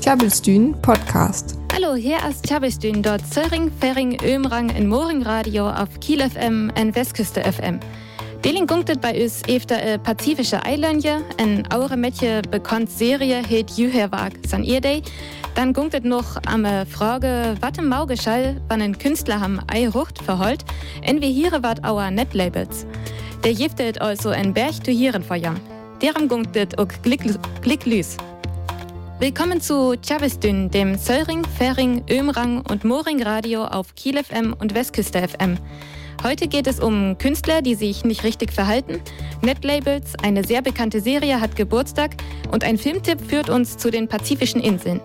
Tjabelstün Podcast. Hallo, hier ist Tjabelstün, dort Zöring, Fering, Ömrang in Moring Radio auf Kiel FM und Westküste FM. Deling gunktet bei uns efter äh, pazifische Eilönje, en aure Mädchen bekannt Serie heet Jüherwag san Irdei. Dann gunktet noch am äh, Frage, wat im Maugeschall, wann ein Künstler ham Ei Rucht verholt, en wie hier wat auer Netlabels. Der giftet also en Berg zu hieren vor Deram gunktet ook Glicklüs. Willkommen zu Chavistün, dem Söring, Fering, Ömrang und Moring Radio auf Kiel FM und Westküste FM. Heute geht es um Künstler, die sich nicht richtig verhalten, Netlabels, eine sehr bekannte Serie hat Geburtstag und ein Filmtipp führt uns zu den Pazifischen Inseln.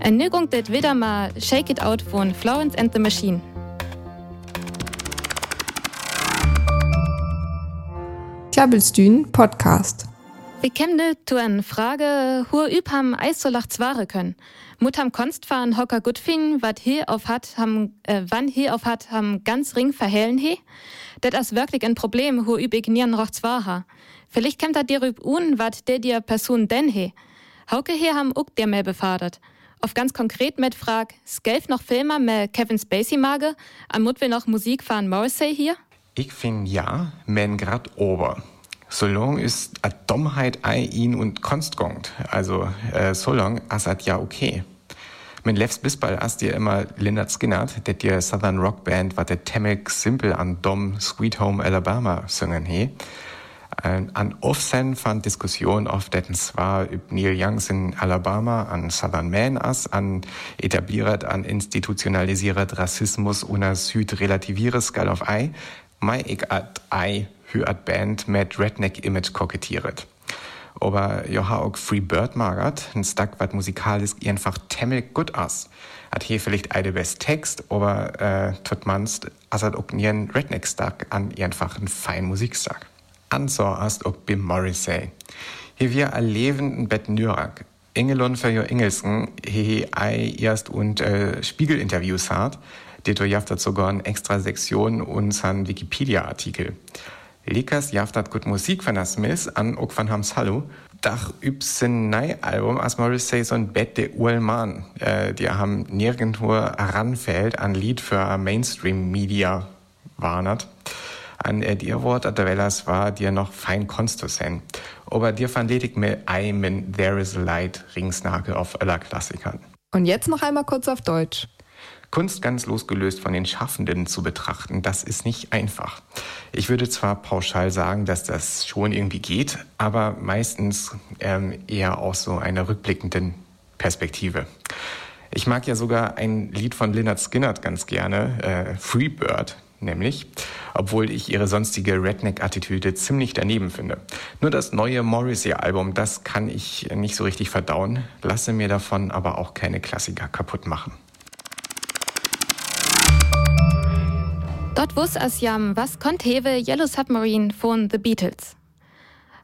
Ernügung det wieder mal Shake It Out von Florence and the Machine. Klabbelstühn Podcast. Wir kennen zu einer Frage, wo üb ham Eisolach zware können. Mut ham Konst fahren hocker gut fin, wat hier auf hat, ham, äh, wann hier auf hat, ham ganz ring verhellen he. Det is wirklich ein Problem, wo üb ich nieren roch zwar ha. Vielleicht kennt er dir üb un, wat der dir Person denn he. Hauke hier ham uck der mehr befadert. Auf ganz konkret mit Frag, skelf noch Filmer mit Kevin Spacey mage, am Mut wir noch Musik fahren Morrissey hier? Ich find ja, men grad ober. Solong ist a Dummheit ei ihn und konstgongt. Also, äh, Solong asat ja okay. Min lefs bisbal as dir immer Lynyrd Skynyrd, det dir Southern Rock Band, wat der Temmek simpel an Dom Sweet Home Alabama singen he. An Offsen fand Diskussion auf detten zwar üb Neil Youngs in Alabama an Southern Man as an etabliert an institutionalisiert Rassismus una Süd relativieres Skal auf Ei, mai ik at Ei für at Band mit Redneck Image kokettiert aber ja auch Free Bird magert, ein Stack wat musikalisch einfach temmel gut aus. Hat hier vielleicht eine best Text, aber äh, tut manst asat auch nien Redneck Stack an einfach ein fein Musikstack. Anso ast auch Bim Morrissey. Hier wir erleben ein Bett Nürag. Engelon für jo Engelsken, he ei erst und äh, Spiegelinterviews hat, du jaftet sogar eine extra Sektion unseren Wikipedia-Artikel. Likas jaftat gut Musik von der Smith an ook van hams Hallo. Dach übsen nei Album as Morrissey so ein Bett de Ullmann. Äh, die haben nirgendwo ranfällt an Lied für Mainstream Media warnet. An äh, dir Wort at Wellas war dir noch fein konstusen. Aber dir fand ledig mir ein There is Light Ringsnagel auf aller Klassikern. Und jetzt noch einmal kurz auf Deutsch. Kunst ganz losgelöst von den Schaffenden zu betrachten, das ist nicht einfach. Ich würde zwar pauschal sagen, dass das schon irgendwie geht, aber meistens ähm, eher aus so einer rückblickenden Perspektive. Ich mag ja sogar ein Lied von Lynyrd Skynyrd ganz gerne, äh, Free Bird, nämlich, obwohl ich ihre sonstige Redneck-Attitüde ziemlich daneben finde. Nur das neue Morrissey-Album, das kann ich nicht so richtig verdauen, lasse mir davon aber auch keine Klassiker kaputt machen. Dort wus as jam was konnt hewe Yellow Submarine von The Beatles.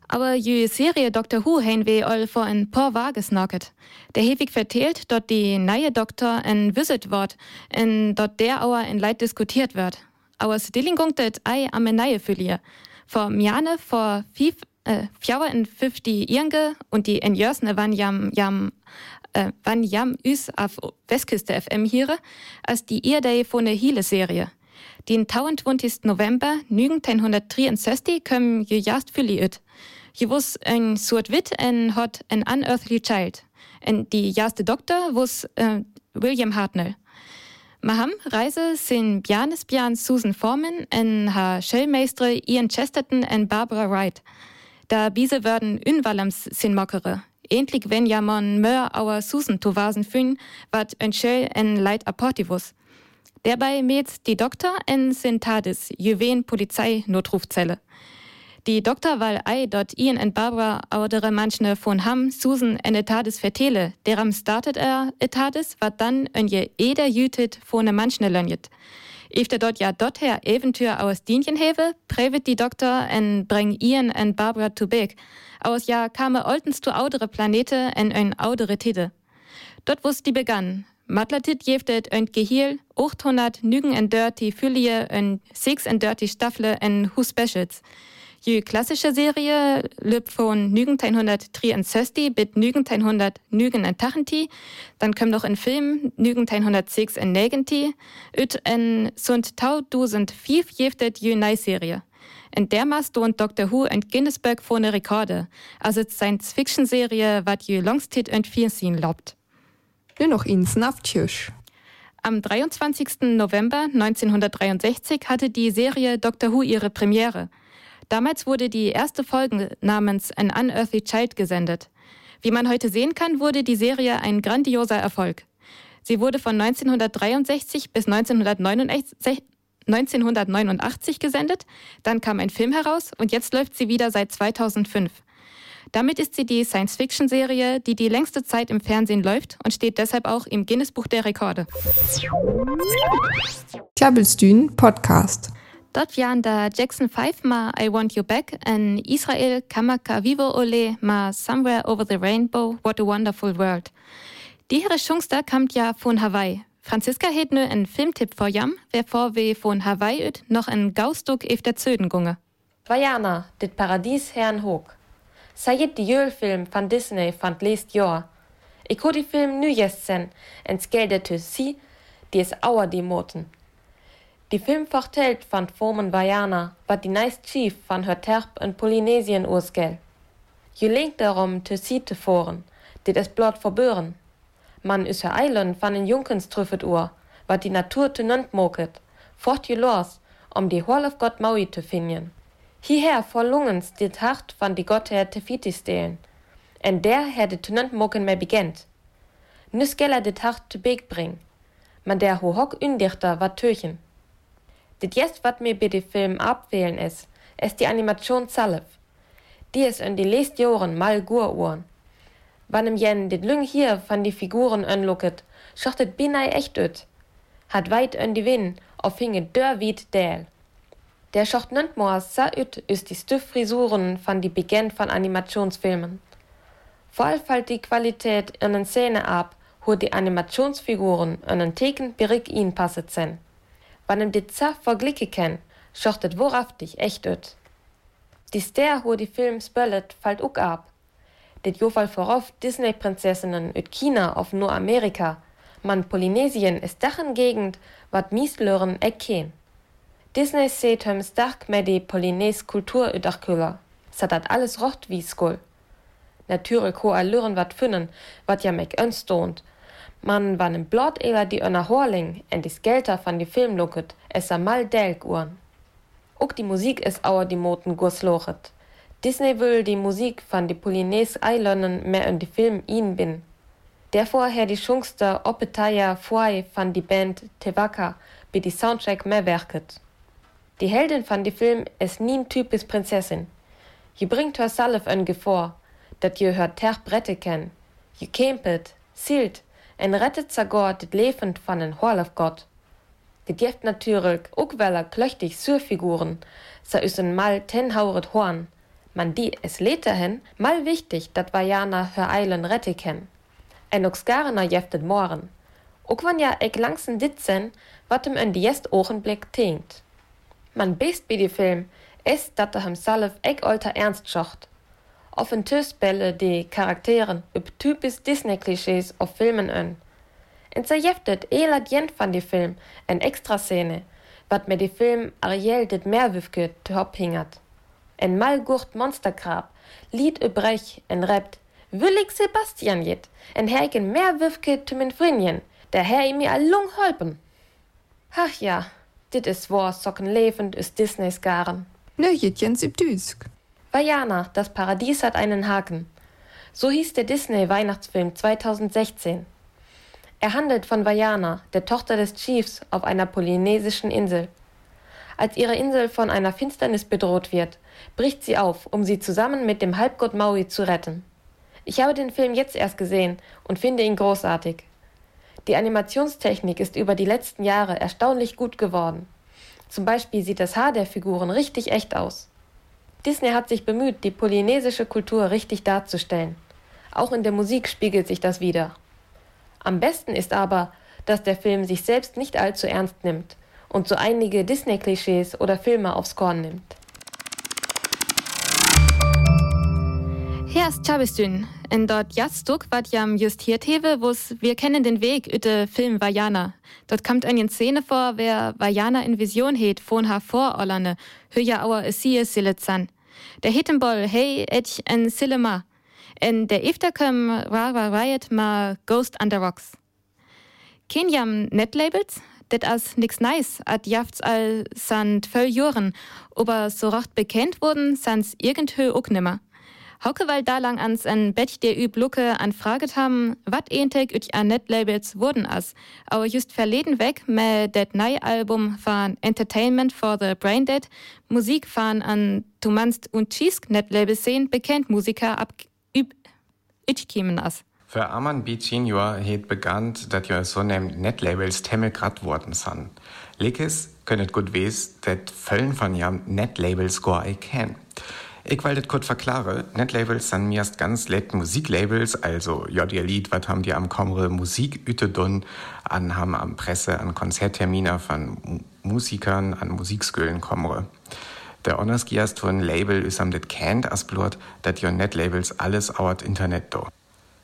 Aber jü Serie Dr. Who hein we all vor ein paar Wages knocket. Der hewig vertelt, dort die neue Doktor en Visit wort, en dort der Auer in Leid diskutiert wird. Aber Stillingung det ei am neue Fülier. Vor Miane vor fief, äh, 50 Irnge und die en Jörsne wann jam, jam, äh, wann jam üs auf Westküste FM hier, als die Irdei von der Hiele-Serie. Den 22. November 1963 kom je juist jullie uit. Je was een soort wit en had een unearthly child. En die juiste dokter was uh, William Hartnell. Maham reise sin Bjarnes Bjarn Susan Foreman en haar Schellmeistre Ian Chesterton en Barbara Wright. Da bise werden unwallams sin mockere. Endlich wenn ja man mör auer Susan to wasen fün, wat ein Schell en Leid Dabei met die Doktor en Sintadis, Juwen Polizei-Notrufzelle. Die Doktor weil ei dort Ian und Barbara audere manchne von Ham Susan en etades vertele, deram startet er etades, wat dann en je eder jütet von ne manchne lönjet. Efter dort ja dort her Eventyr aus Dienchen heve, prevet die Doktor en breng Ian und Barbara zu Beg. Aus ja kame oltens zu audere Planete en ein audere Tide. Dort wus die begann, Matlatit jeftet ein Gehiel 800 Nügen en Dirty Fülie en Six en Dirty Staffle en Hu Specials. Die klassische Serie lebt von 1963 bis 1989. Dann kommt noch ein Film 1996 und in sunt 2005 giftet die neue Serie. In der Maß und Dr. Who ein Guinnessburg von der Rekorde, also Science-Fiction-Serie, was die Longstit und Fernsehen lobt. Nur noch ins Naftjösch. Am 23. November 1963 hatte die Serie Doctor Who ihre Premiere. Damals wurde die erste Folge namens An Unearthly Child gesendet. Wie man heute sehen kann, wurde die Serie ein grandioser Erfolg. Sie wurde von 1963 bis 1989, 1989 gesendet, dann kam ein Film heraus und jetzt läuft sie wieder seit 2005. Damit ist sie die Science-Fiction-Serie, die die längste Zeit im Fernsehen läuft und steht deshalb auch im Guinness-Buch der Rekorde. Klabbelstühn Podcast. Dort waren da Jackson 5 ma I Want You Back en Israel Kamaka Vivo Ole ma Somewhere Over the Rainbow, What a Wonderful World. Die Herre Schungster kommt ja von Hawaii. Franziska hat nur einen Filmtipp vor jam, wer vor we von Hawaii üt noch ein Gaustuk auf der Zöden gunge. Vajana, dit Paradies Herrn Hoog. Sayid die Jölfilm van Disney fand leest Jahr. Ich ho die Film nu jest sen, en skelde tu si, die es auer die Moten. Die Film vertellt van Formen Vajana, wat die neist Chief van hör Terp in Polynesien ursgel. Je lenkt darum tu si te foren, dit es blot verbören. Man is her Island van en Junkens trüffet Uhr, wat die Natur te nant moket, fort je los, um die Hall of God Maui te finden. Hierher vor Lungens dit hart van die Gottheit Tefiti stehlen. En der her de tunant moken me begent. Nus geller dit hart te beek bring. Man der ho hock undichter wat töchen. Dit jest wat mir bei de Film abwählen is, es die Animation zalef. Die is in die lest Joren mal gur uhren. Wann im Jen dit Lüng hier van die Figuren anlocket, schachtet binai echt öt. Hat weit in die Win, auf hinge dörr wied däl. Der schocht nëntmoer sa üt is die Stüffrisuren van die Beginn von Animationsfilmen. Vollfalt die Qualität in den Szene ab, wo die Animationsfiguren in den Theken berik ihn passet sen. Wann im dit za verglicke ken, schochtet wohrhaftig echt üt. Die Ster, wo die Film spöllet, fällt uck ab. Dit Jofall vorauf Disney-Prinzessinnen üt China auf nur Amerika, man Polynesien ist dachen Gegend, wat Mieslören ecken. Disney seet hem stark med die Polynes Kultur udachkuller, sa dat alles rocht wie skull. Natürlich ko allüren wat finnen, wat ja meg önstont. Man wann im Blot eler die ënner Horling en die Gelter van die Film loket, es a mal delk uhren. Ook die Musik is auer die Moten gurs lochet. Disney will die Musik van die Polynes Eilonnen mehr in die Film ihn bin. Der vorher die Schungster Opetaya Fuai van die Band Tevaka bi die Soundtrack mehr werket. Die Heldin van die Film is nien typisch Prinzessin. Je bringt her salf en Gevor, dat je hört ter brette ken. Je kempet, sielt, en rettet zagor dit levend van en Hall of Gott. Dit jeft natürlich ook weller klöchtig Surfiguren, sa is mal tenhauret Horn, man die es leterhen mal wichtig, dat Vajana hör Eilen rette ken. En oxgarener jeftet moren. Ook wann ja ek langsen ditzen, wat em en die jest Ochenblick tinkt. Man best bei die Film is dat er hem salf eg alter ernst schocht. Auf en Tüsbälle die Charakteren üb typisch Disney-Klischees auf Filmen ön. En zerjeftet elat jent van die Film en Extraszene, wat mir die Film Ariel dit Meerwüfke te hopp hingert. En malgurt Monstergrab, Lied übrech en rappt, Willig Sebastian jet, en hergen Meerwüfke te min Frinjen, der Herr mir all lung holpen. Ach ja, dit is war socken lebend is Disneys garen. Nöjetjen Südüsk. Vajana, das Paradies hat einen Haken. So hieß der Disney-Weihnachtsfilm 2016. Er handelt von Vajana, der Tochter des Chiefs auf einer polynesischen Insel. Als ihre Insel von einer Finsternis bedroht wird, bricht sie auf, um sie zusammen mit dem Halbgott Maui zu retten. Ich habe den Film jetzt erst gesehen und finde ihn großartig. Die Animationstechnik ist über die letzten Jahre erstaunlich gut geworden. Zum Beispiel sieht das Haar der Figuren richtig echt aus. Disney hat sich bemüht, die polynesische Kultur richtig darzustellen. Auch in der Musik spiegelt sich das wieder. Am besten ist aber, dass der Film sich selbst nicht allzu ernst nimmt und so einige Disney-Klischees oder Filme aufs Korn nimmt. Herst Chabistün. In dort Jastuk wat jam justiert hewe, wo's wir kennen den Weg üte Film Vajana. Dort kommt eine Szene vor, wer Vajana in Vision het von ha vor Ollane, höja auer es sie Silitzan. Der Hittenboll, hey, etch en Silema. En der Efterkem war war riot ma Ghost Under Rocks. Ken jam Netlabels? Det as nix nice, at jafts all sand voll Joren, aber so recht bekannt wurden, sans irgendhö ook nimmer. Hauke weil da lang ans en Bett der üb Lucke an fraget haben, wat entek üt an Netlabels wurden as. Aber just verleden weg mit det neue Album von Entertainment for the Brain Dead, Musik von an Du und Cheese Netlabels sehen, bekannt Musiker ab üb ich kämen as. Für Aman B. Senior het bekannt, dass jo so nem Netlabels temmel grad worden san. Likes könnet gut wes, dat Föllen von jam Netlabels go I can. Ich will das kurz verklare. Netlabels sind mir erst ganz let Musiklabels, also ja, Lied, was haben die am Komre Musik üte an haben am Presse, an Konzerttermine von Musikern, an Musikschulen komre. Der Honors von Label ist am det kennt as blut, dat jo Netlabels alles auert Internet do.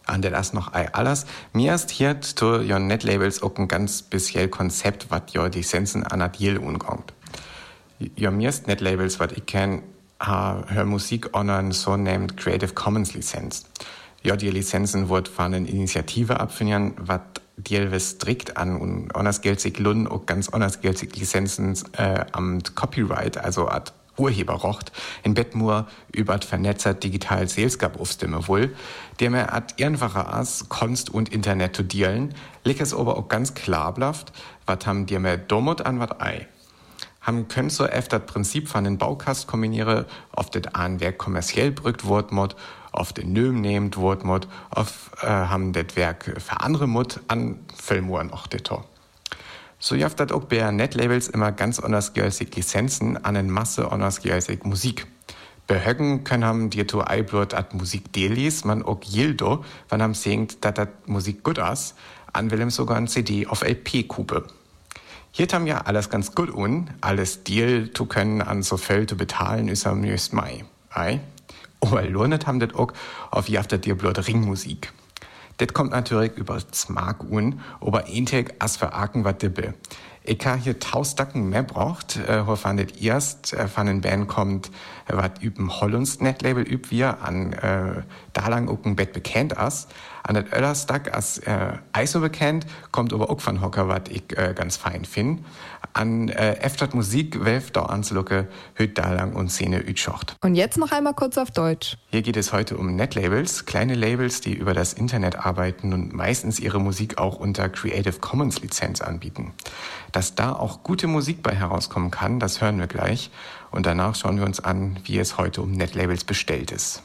An der das noch ei alles. Mir ist hier zu jo Netlabels auch ein ganz speziell Konzept, wat jo die Sensen an Adil ungongt. Jo mir ist Netlabels, wat ich kenn, ha hör Musik on so named Creative Commons Lizenz. Ja, die Lizenzen wird von einer Initiative abfinden, wat dielwes strikt an und anders gilt sich Lund auch ganz anders gilt sich Lizenzen äh, am Copyright, also ad Urheberrecht in Bettmur über vernetzert digital Seelskap aufstimme wohl, der mir ad einfacher as Konst und Internet zu dealen, liegt es aber auch ganz klar blafft, wat haben dir mehr domot an wat ei. Haben können so öfter das Prinzip von den Baukast kombiniere, auf det Werk kommerziell brückt Wortmod, auf den Nöm nehmt Wortmod, auf äh, haben det Werk für andere Mut an Filmuren auch detor. So jaft dat auch bei Netlabels immer ganz unterschiedliche Lizenzen an en Masse unterschiedliche Musik. Bei Höcken können haben dir to Eiblut at Musik delis, man auch jildo, wann haben singt, dat dat Musik gut as, an willem sogar ein CD auf LP-Kupe. Hier haben ja alles ganz gut un, alles Deal zu können an so viel zu bezahlen ist am nächsten Mai. Ei? Aber lohnet haben das auch auf jaftet dir blöd Ringmusik. Das kommt natürlich über Smark un, aber Integ as veraken wat dippe. Ich habe hier tausdacken mehr braucht, äh, wo fandet erst, äh, von den Band kommt, äh, wat üben Hollands Netlabel üb wir an, äh, da lang auch ein Bett bekannt as. An das Öllerstack as, äh, ISO bekannt, kommt aber auch von Hocker, wat ich, äh, ganz fein find. An, äh, Eftat Musik, welf da anslucke, hüt da lang und Szene ütschocht. Und jetzt noch einmal kurz auf Deutsch. Hier geht es heute um Netlabels, kleine Labels, die über das Internet arbeiten und meistens ihre Musik auch unter Creative Commons Lizenz anbieten. Dass da auch gute Musik bei herauskommen kann, das hören wir gleich. Und danach schauen wir uns an, wie es heute um Netlabels bestellt ist.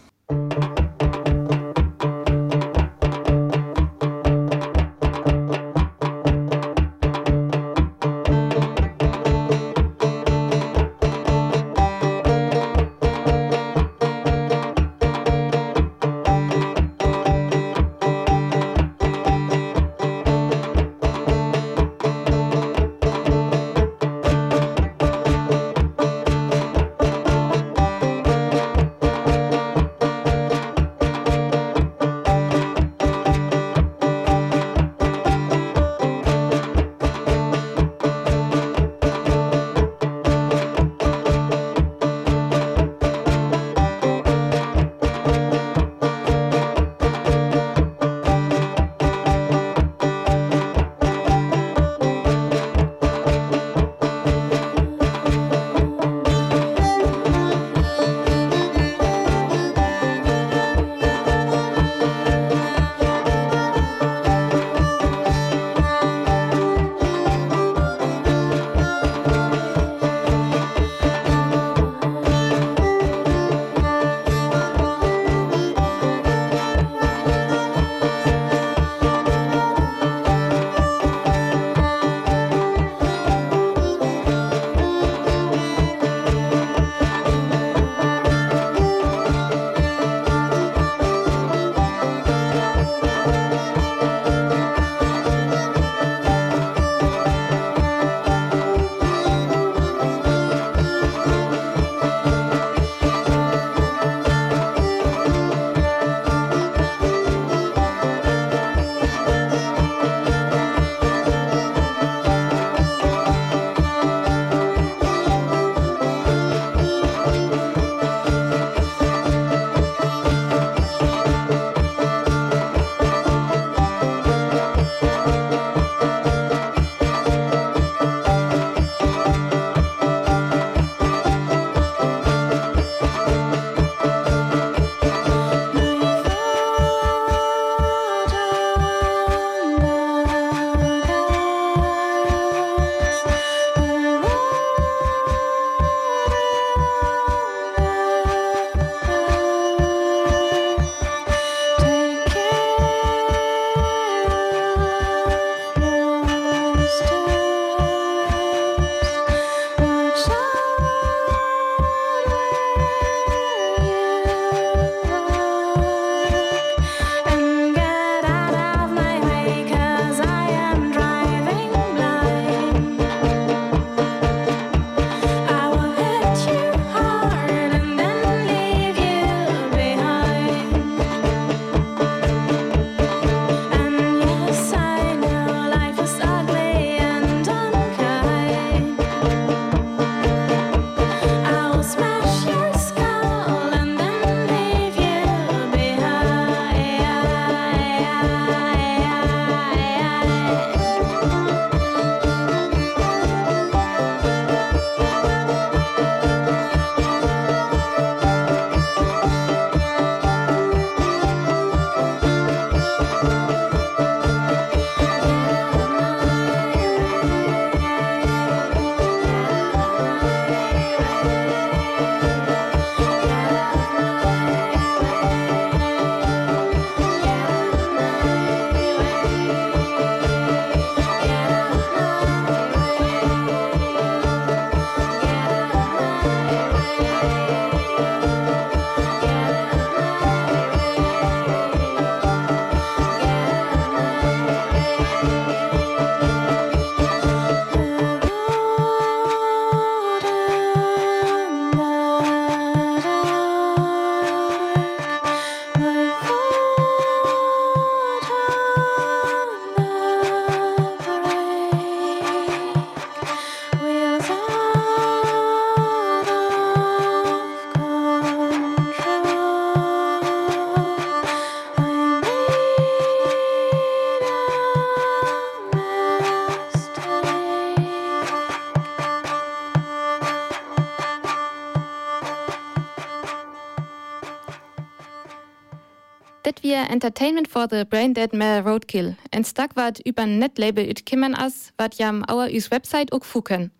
Entertainment for the Brain Dead Mel Roadkill. Ein Stück wat über ein Netlabel utkommen as, wat jam our us Website ook fuken.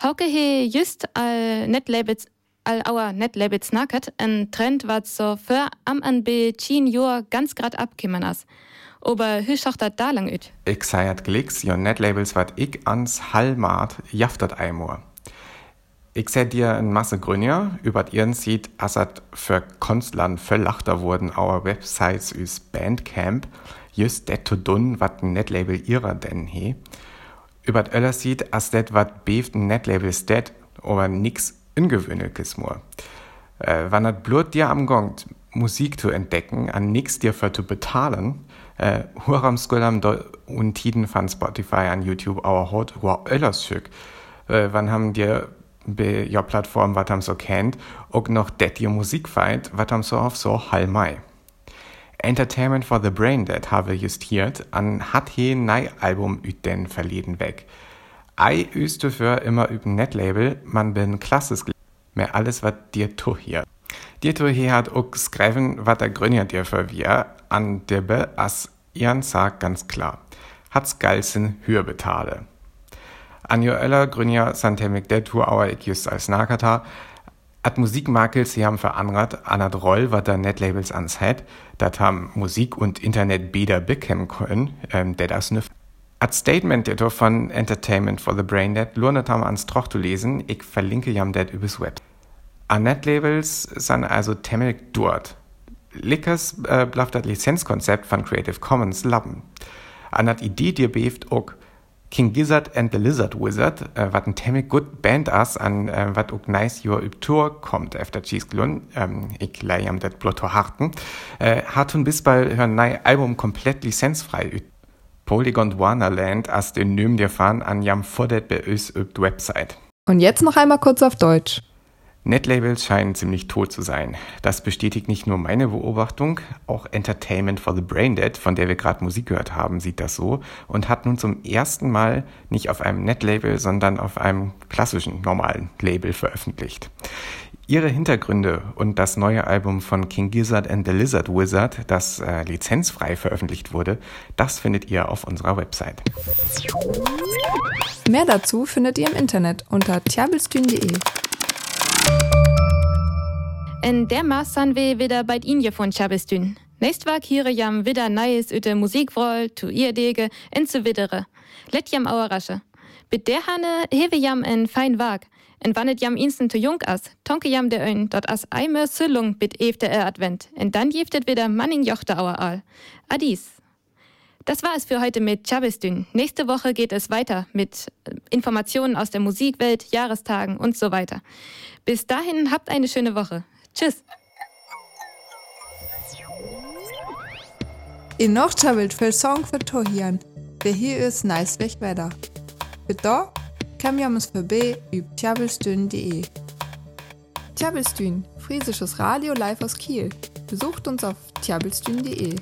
Hauke he just all Netlabels all our Netlabels nacket, ein Trend wat so für am an be chin Jor ganz grad abkimmen as. Aber hü schacht dat da lang üt? Ich seiert Glicks, jo Netlabels wat ich ans Hallmart jaftet einmal. Ich seh dir ein Masse Gründe, über ihren sieht, as at für Künstlern verlachter wurden our Websites üs Bandcamp, just det to dun, wat ein Netlabel ihrer denn he. Über öller sieht, as det wat beeft ein Netlabel stet, aber nix ungewöhnliches more. Äh, wann hat blut dir am Gong, Musik zu entdecken, an nix dir für zu bezahlen, äh, huram skulam und tiden von Spotify an YouTube our hot, hua öller schück. Äh, wann haben dir bei ja Plattform, was haben so kennt, auch noch det ihr Musik feit, was haben so auf so Hallmai. Entertainment for the Brain Dead habe justiert, an hat he nei Album üt den verleden weg. Ei üste für immer üb Netlabel, man bin klasses mehr alles wat dir tu hier. Dir tu hier hat auch skriven, wat der Grünja dir für wir, an der be as ihren sagt ganz klar. Hat's geilsten höher betale. Anjo Öller, Grünja Santemik der Tour Auer ich just als Nakata. At Musikmakel sie haben veranrat, an dat Roll, wat der Netlabels ans het, dat haben Musik und Internet beder bekämmen können, ähm, der das nüff. At Statement der von Entertainment for the Brain Dead lohnt ham ans Troch zu lesen, ich verlinke jam det übers Web. An Netlabels san also temmelig dort. Lickers äh, blaft dat Lizenzkonzept von Creative Commons lappen. An dat Idee dir beeft ook, King Gizzard and the Lizard Wizard, äh, wat ein temmig gut Band as an äh, wat ook nice your Tour kommt efter Cheesglun, ähm, ich leih am det Blotto harten, äh, hat hun bis bald hören nei Album komplett lizenzfrei üb. Polygon Wonderland as den Nym dir fahren an jam vordet bei ös üb Website. Und jetzt noch einmal kurz auf Deutsch. Netlabels scheinen ziemlich tot zu sein. Das bestätigt nicht nur meine Beobachtung, auch Entertainment for the Braindead, von der wir gerade Musik gehört haben, sieht das so und hat nun zum ersten Mal nicht auf einem Netlabel, sondern auf einem klassischen, normalen Label veröffentlicht. Ihre Hintergründe und das neue Album von King Gizzard and the Lizard Wizard, das äh, lizenzfrei veröffentlicht wurde, das findet ihr auf unserer Website. Mehr dazu findet ihr im Internet unter tjabelstün.de. In der Maß sind wir wieder bei Ihnen von Chabestün. Nächst war hier jam wieder neues üte Musikroll, tu ihr Dege, in zu widere. Let jam auer rasche. Mit der Hanne hewe jam en fein Wag. En wannet jam instant zu jung as, tonke jam der Öin, dort as eimer Süllung bit efte er Advent. En dann jeftet wieder Manning Jochte auer Aal. Adis. Das war es für heute mit Chabestün. Nächste Woche geht es weiter mit äh, Informationen aus der Musikwelt, Jahrestagen und so weiter. Bis dahin habt eine schöne Woche. Tschüss. I noch tjabelt för sång för Tohian. Det här är nice väckväder. För då kan vi oss förbi über tjabelstün.de. Tjabelstün, friesisches Radio live aus Kiel. Besucht uns auf tjabelstün.de.